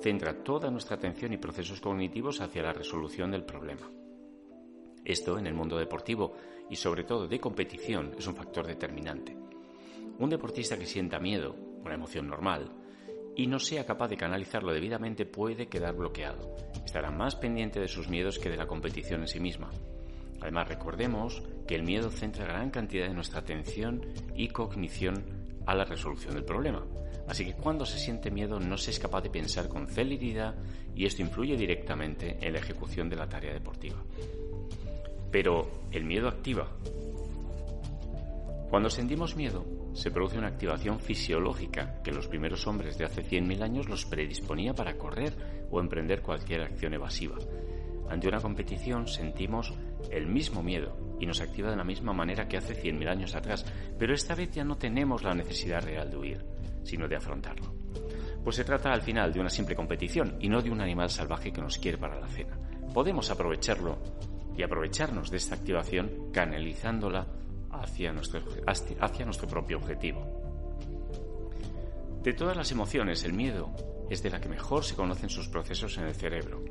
Centra toda nuestra atención y procesos cognitivos hacia la resolución del problema. Esto en el mundo deportivo y sobre todo de competición es un factor determinante. Un deportista que sienta miedo, una emoción normal, y no sea capaz de canalizarlo debidamente puede quedar bloqueado. Estará más pendiente de sus miedos que de la competición en sí misma. Además, recordemos que el miedo centra gran cantidad de nuestra atención y cognición a la resolución del problema. Así que cuando se siente miedo no se es capaz de pensar con celeridad y esto influye directamente en la ejecución de la tarea deportiva. Pero el miedo activa. Cuando sentimos miedo, se produce una activación fisiológica que los primeros hombres de hace 100.000 años los predisponía para correr o emprender cualquier acción evasiva. Ante una competición sentimos el mismo miedo y nos activa de la misma manera que hace 100.000 años atrás, pero esta vez ya no tenemos la necesidad real de huir, sino de afrontarlo. Pues se trata al final de una simple competición y no de un animal salvaje que nos quiere para la cena. Podemos aprovecharlo y aprovecharnos de esta activación canalizándola hacia nuestro, hacia nuestro propio objetivo. De todas las emociones, el miedo es de la que mejor se conocen sus procesos en el cerebro.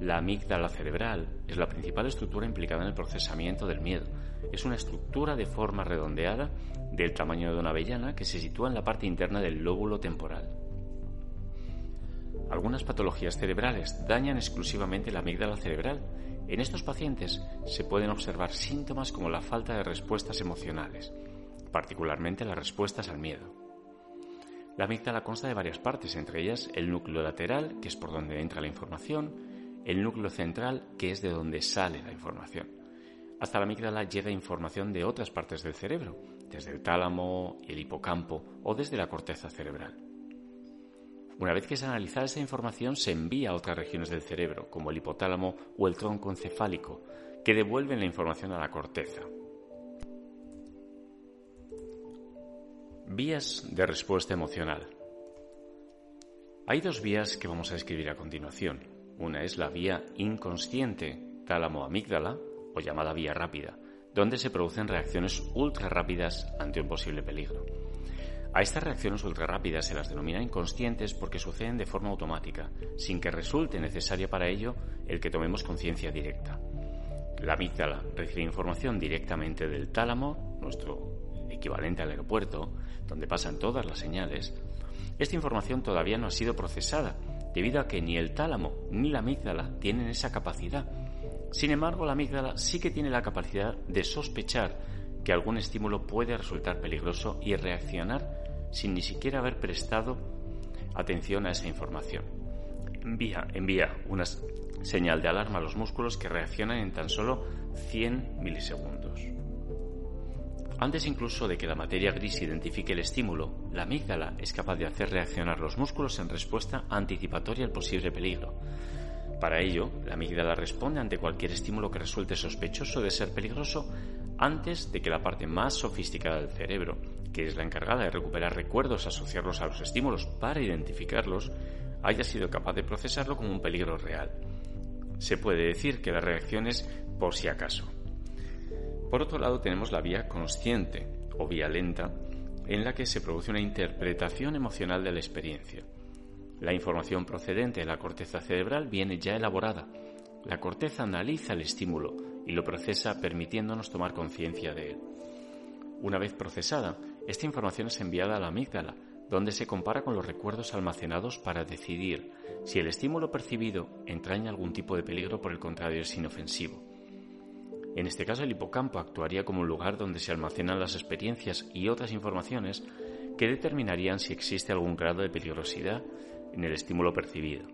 La amígdala cerebral es la principal estructura implicada en el procesamiento del miedo. Es una estructura de forma redondeada del tamaño de una avellana que se sitúa en la parte interna del lóbulo temporal. Algunas patologías cerebrales dañan exclusivamente la amígdala cerebral. En estos pacientes se pueden observar síntomas como la falta de respuestas emocionales, particularmente las respuestas al miedo. La amígdala consta de varias partes, entre ellas el núcleo lateral, que es por donde entra la información, el núcleo central, que es de donde sale la información. Hasta la amígdala llega información de otras partes del cerebro, desde el tálamo, el hipocampo o desde la corteza cerebral. Una vez que es analizada esta información, se envía a otras regiones del cerebro, como el hipotálamo o el tronco encefálico, que devuelven la información a la corteza. Vías de respuesta emocional. Hay dos vías que vamos a escribir a continuación. Una es la vía inconsciente, tálamo-amígdala, o llamada vía rápida, donde se producen reacciones ultra rápidas ante un posible peligro. A estas reacciones ultra rápidas se las denomina inconscientes porque suceden de forma automática, sin que resulte necesario para ello el que tomemos conciencia directa. La amígdala recibe información directamente del tálamo, nuestro equivalente al aeropuerto, donde pasan todas las señales, esta información todavía no ha sido procesada, debido a que ni el tálamo ni la amígdala tienen esa capacidad. Sin embargo, la amígdala sí que tiene la capacidad de sospechar que algún estímulo puede resultar peligroso y reaccionar sin ni siquiera haber prestado atención a esa información. Envía, envía una señal de alarma a los músculos que reaccionan en tan solo 100 milisegundos. Antes incluso de que la materia gris identifique el estímulo, la amígdala es capaz de hacer reaccionar los músculos en respuesta anticipatoria al posible peligro. Para ello, la amígdala responde ante cualquier estímulo que resulte sospechoso de ser peligroso antes de que la parte más sofisticada del cerebro, que es la encargada de recuperar recuerdos asociarlos a los estímulos para identificarlos, haya sido capaz de procesarlo como un peligro real. Se puede decir que la reacción es por si acaso. Por otro lado tenemos la vía consciente o vía lenta en la que se produce una interpretación emocional de la experiencia. La información procedente de la corteza cerebral viene ya elaborada. La corteza analiza el estímulo y lo procesa permitiéndonos tomar conciencia de él. Una vez procesada, esta información es enviada a la amígdala, donde se compara con los recuerdos almacenados para decidir si el estímulo percibido entraña algún tipo de peligro por el contrario es inofensivo. En este caso, el hipocampo actuaría como un lugar donde se almacenan las experiencias y otras informaciones que determinarían si existe algún grado de peligrosidad en el estímulo percibido.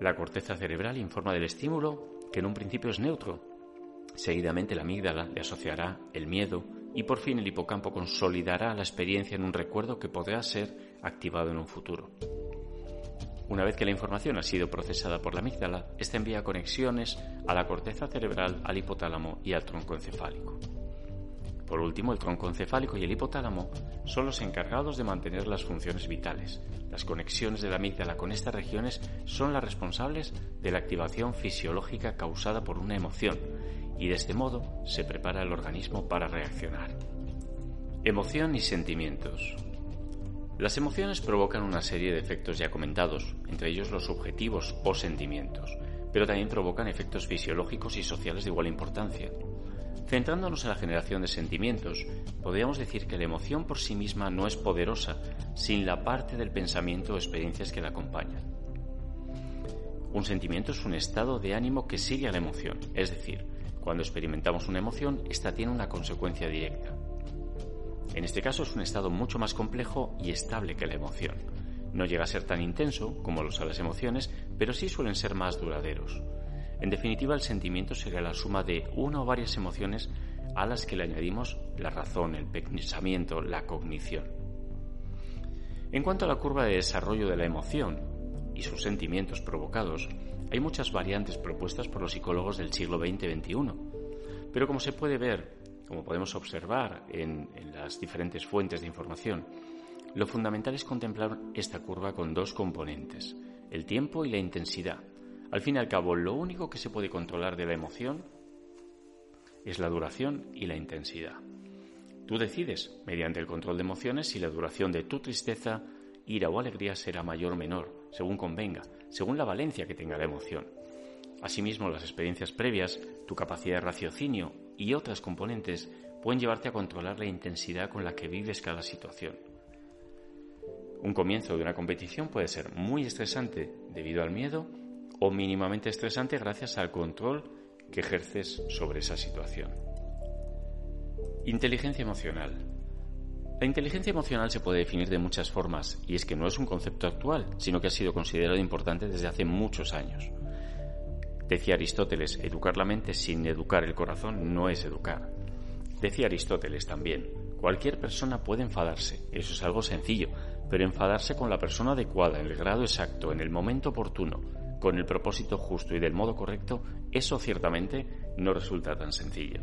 La corteza cerebral informa del estímulo que en un principio es neutro. Seguidamente la amígdala le asociará el miedo y por fin el hipocampo consolidará la experiencia en un recuerdo que podrá ser activado en un futuro. Una vez que la información ha sido procesada por la amígdala, esta envía conexiones a la corteza cerebral, al hipotálamo y al tronco encefálico. Por último, el tronco encefálico y el hipotálamo son los encargados de mantener las funciones vitales. Las conexiones de la amígdala con estas regiones son las responsables de la activación fisiológica causada por una emoción y de este modo se prepara el organismo para reaccionar. Emoción y sentimientos. Las emociones provocan una serie de efectos ya comentados, entre ellos los objetivos o sentimientos, pero también provocan efectos fisiológicos y sociales de igual importancia. Centrándonos en la generación de sentimientos, podríamos decir que la emoción por sí misma no es poderosa sin la parte del pensamiento o experiencias que la acompañan. Un sentimiento es un estado de ánimo que sigue a la emoción, es decir, cuando experimentamos una emoción, esta tiene una consecuencia directa. En este caso es un estado mucho más complejo y estable que la emoción. No llega a ser tan intenso como lo son las emociones, pero sí suelen ser más duraderos. En definitiva, el sentimiento sería la suma de una o varias emociones a las que le añadimos la razón, el pensamiento, la cognición. En cuanto a la curva de desarrollo de la emoción y sus sentimientos provocados, hay muchas variantes propuestas por los psicólogos del siglo XX-XXI. Pero como se puede ver como podemos observar en, las diferentes fuentes de información, lo fundamental es contemplar esta curva con dos componentes, el tiempo y la intensidad. Al fin y al cabo, lo único que se puede controlar de la emoción es la duración y la intensidad. Tú decides, mediante el control de emociones, si la duración de tu tristeza, ira o alegría será mayor o menor, según convenga, según la valencia que tenga la emoción. Asimismo, las experiencias previas, tu capacidad de raciocinio y otras componentes pueden llevarte a controlar la intensidad con la que vives cada situación. Un comienzo de una competición puede ser muy estresante debido al miedo o mínimamente estresante gracias al control que ejerces sobre esa situación. Inteligencia emocional. La inteligencia emocional se puede definir de muchas formas y es que no es un concepto actual, sino que ha sido considerado importante desde hace muchos años. Decía Aristóteles, educar la mente sin educar el corazón no es educar. Decía Aristóteles también, cualquier persona puede enfadarse, eso es algo sencillo, pero enfadarse con la persona adecuada, en el grado exacto, en el momento oportuno, con el propósito justo y del modo correcto, eso ciertamente no resulta tan sencillo.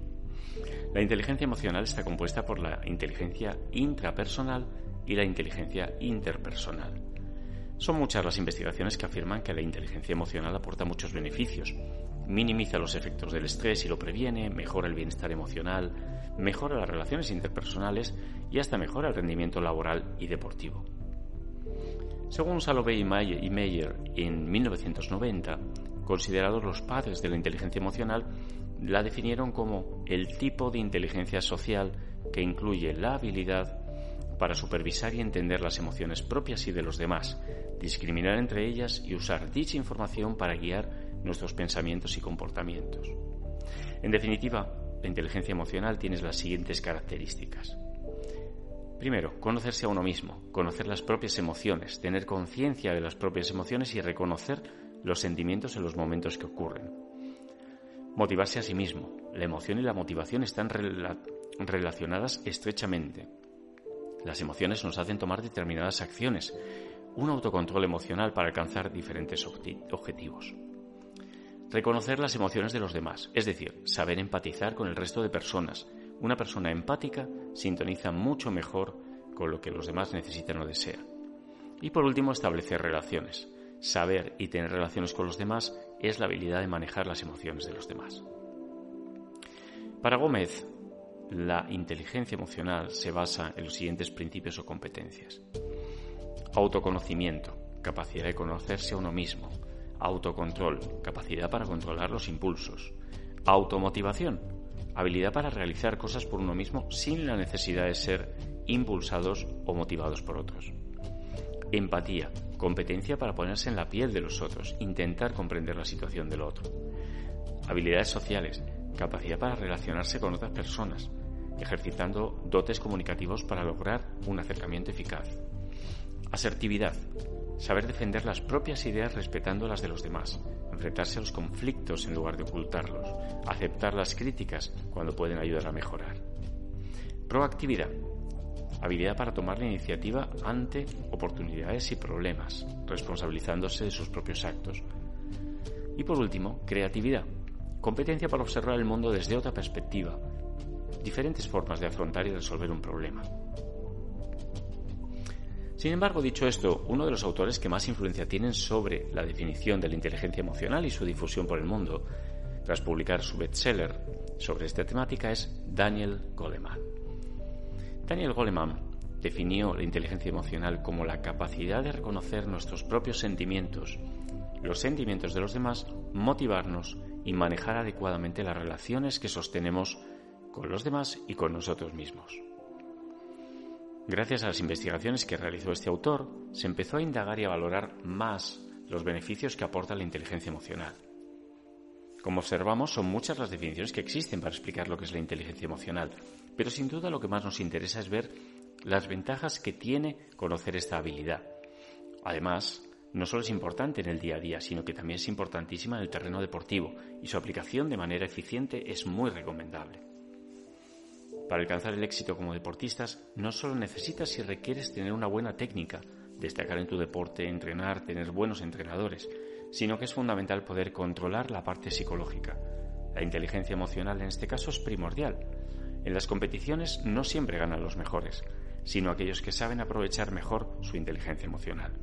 La inteligencia emocional está compuesta por la inteligencia intrapersonal y la inteligencia interpersonal. Son muchas las investigaciones que afirman que la inteligencia emocional aporta muchos beneficios. Minimiza los efectos del estrés y lo previene, mejora el bienestar emocional, mejora las relaciones interpersonales y hasta mejora el rendimiento laboral y deportivo. Según Salovey y Meyer en 1990, considerados los padres de la inteligencia emocional, la definieron como el tipo de inteligencia social que incluye la habilidad para supervisar y entender las emociones propias y de los demás, discriminar entre ellas y usar dicha información para guiar nuestros pensamientos y comportamientos. En definitiva, la inteligencia emocional tiene las siguientes características. Primero, conocerse a uno mismo, conocer las propias emociones, tener conciencia de las propias emociones y reconocer los sentimientos en los momentos que ocurren. Motivarse a sí mismo. La emoción y la motivación están relacionadas estrechamente. Las emociones nos hacen tomar determinadas acciones, un autocontrol emocional para alcanzar diferentes objetivos. Reconocer las emociones de los demás, es decir, saber empatizar con el resto de personas. Una persona empática sintoniza mucho mejor con lo que los demás necesitan o desean. Y por último, establecer relaciones. Saber y tener relaciones con los demás es la habilidad de manejar las emociones de los demás. Para Gómez, la inteligencia emocional se basa en los siguientes principios o competencias. Autoconocimiento, capacidad de conocerse a uno mismo. Autocontrol, capacidad para controlar los impulsos. Automotivación, habilidad para realizar cosas por uno mismo sin la necesidad de ser impulsados o motivados por otros. Empatía, competencia para ponerse en la piel de los otros, intentar comprender la situación del otro. Habilidades sociales, capacidad para relacionarse con otras personas, ejercitando dotes comunicativos para lograr un acercamiento eficaz. Asertividad, saber defender las propias ideas respetando las de los demás, enfrentarse a los conflictos en lugar de ocultarlos, aceptar las críticas cuando pueden ayudar a mejorar. Proactividad. Habilidad para tomar la iniciativa ante oportunidades y problemas, responsabilizándose de sus propios actos. Y por último, creatividad. Competencia para observar el mundo desde otra perspectiva. Diferentes formas de afrontar y resolver un problema. Sin embargo, dicho esto, uno de los autores que más influencia tienen sobre la definición de la inteligencia emocional y su difusión por el mundo, tras publicar su bestseller sobre esta temática, es Daniel Goleman. Daniel Goleman definió la inteligencia emocional como la capacidad de reconocer nuestros propios sentimientos, los sentimientos de los demás, motivarnos y manejar adecuadamente las relaciones que sostenemos con los demás y con nosotros mismos. Gracias a las investigaciones que realizó este autor, se empezó a indagar y a valorar más los beneficios que aporta la inteligencia emocional. Como observamos, son muchas las definiciones que existen para explicar lo que es la inteligencia emocional, pero sin duda lo que más nos interesa es ver las ventajas que tiene conocer esta habilidad. Además, no solo es importante en el día a día, sino que también es importantísima en el terreno deportivo y su aplicación de manera eficiente es muy recomendable. Para alcanzar el éxito como deportistas, no solo necesitas y requieres tener una buena técnica, destacar en tu deporte, entrenar, tener buenos entrenadores, sino que es fundamental poder controlar la parte psicológica. La inteligencia emocional en este caso es primordial. En las competiciones no siempre ganan los mejores, sino aquellos que saben aprovechar mejor su inteligencia emocional.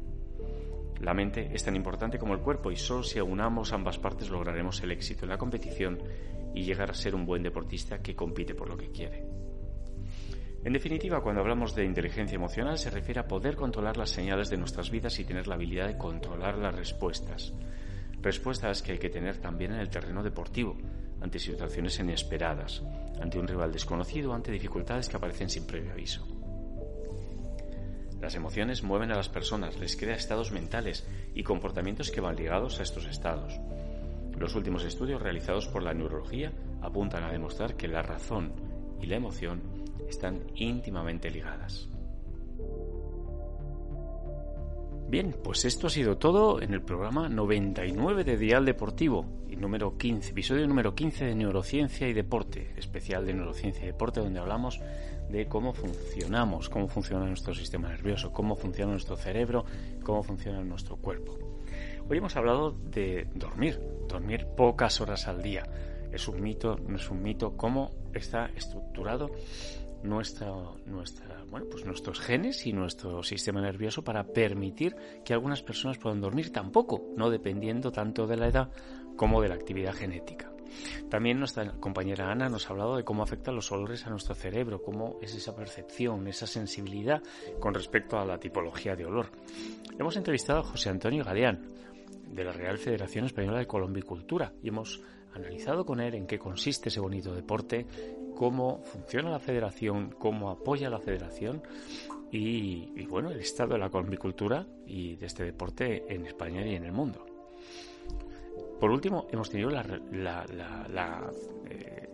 La mente es tan importante como el cuerpo y solo si aunamos ambas partes lograremos el éxito en la competición y llegar a ser un buen deportista que compite por lo que quiere. En definitiva, cuando hablamos de inteligencia emocional se refiere a poder controlar las señales de nuestras vidas y tener la habilidad de controlar las respuestas. Respuestas que hay que tener también en el terreno deportivo, ante situaciones inesperadas, ante un rival desconocido, ante dificultades que aparecen sin previo aviso. Las emociones mueven a las personas, les crea estados mentales y comportamientos que van ligados a estos estados. Los últimos estudios realizados por la neurología apuntan a demostrar que la razón y la emoción están íntimamente ligadas. Bien, pues esto ha sido todo en el programa 99 de Dial Deportivo y número 15, episodio número 15 de Neurociencia y Deporte, especial de Neurociencia y Deporte, donde hablamos de cómo funcionamos, cómo funciona nuestro sistema nervioso, cómo funciona nuestro cerebro, cómo funciona nuestro cuerpo. Hoy hemos hablado de dormir, dormir pocas horas al día. Es un mito, no es un mito, cómo está estructurado nuestra, nuestra, bueno, pues nuestros genes y nuestro sistema nervioso para permitir que algunas personas puedan dormir tampoco, no dependiendo tanto de la edad como de la actividad genética. También nuestra compañera Ana nos ha hablado de cómo afectan los olores a nuestro cerebro, cómo es esa percepción, esa sensibilidad con respecto a la tipología de olor. Hemos entrevistado a José Antonio Galeán, de la Real Federación Española de Colombicultura, y hemos analizado con él en qué consiste ese bonito deporte, cómo funciona la federación, cómo apoya la federación y, bueno, el estado de la colombicultura y de este deporte en España y en el mundo. Por último, hemos tenido la, eh,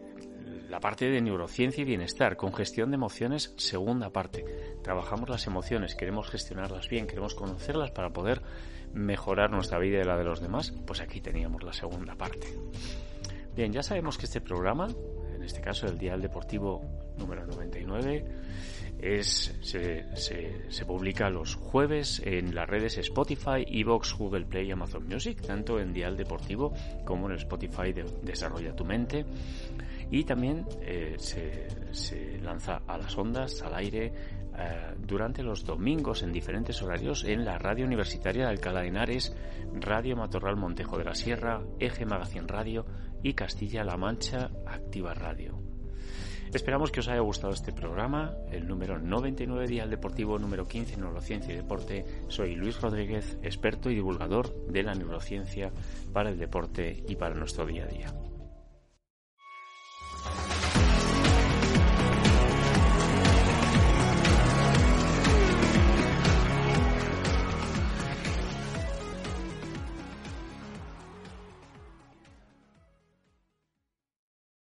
la, parte de neurociencia y bienestar, con gestión de emociones, segunda parte. Trabajamos las emociones, queremos gestionarlas bien, queremos conocerlas para poder mejorar nuestra vida y la de los demás. Pues aquí teníamos la segunda parte. Bien, ya sabemos que este programa en este caso el Dial Deportivo número 99, es, se, se, publica los jueves en las redes Spotify, Evox, Google Play y Amazon Music, tanto en Dial Deportivo como en Spotify de Desarrolla tu Mente. Y también eh, se, se, lanza a las ondas, al aire, eh, durante los domingos en diferentes horarios en la radio universitaria de Alcalá de Henares, Radio Matorral Montejo de la Sierra, Eje Magazine Radio y Castilla-La Mancha Activa Radio. Esperamos que os haya gustado este programa, el número 99 Dial Deportivo, número 15 Neurociencia y Deporte. Soy Luis Rodríguez, experto y divulgador de la neurociencia para el deporte y para nuestro día a día.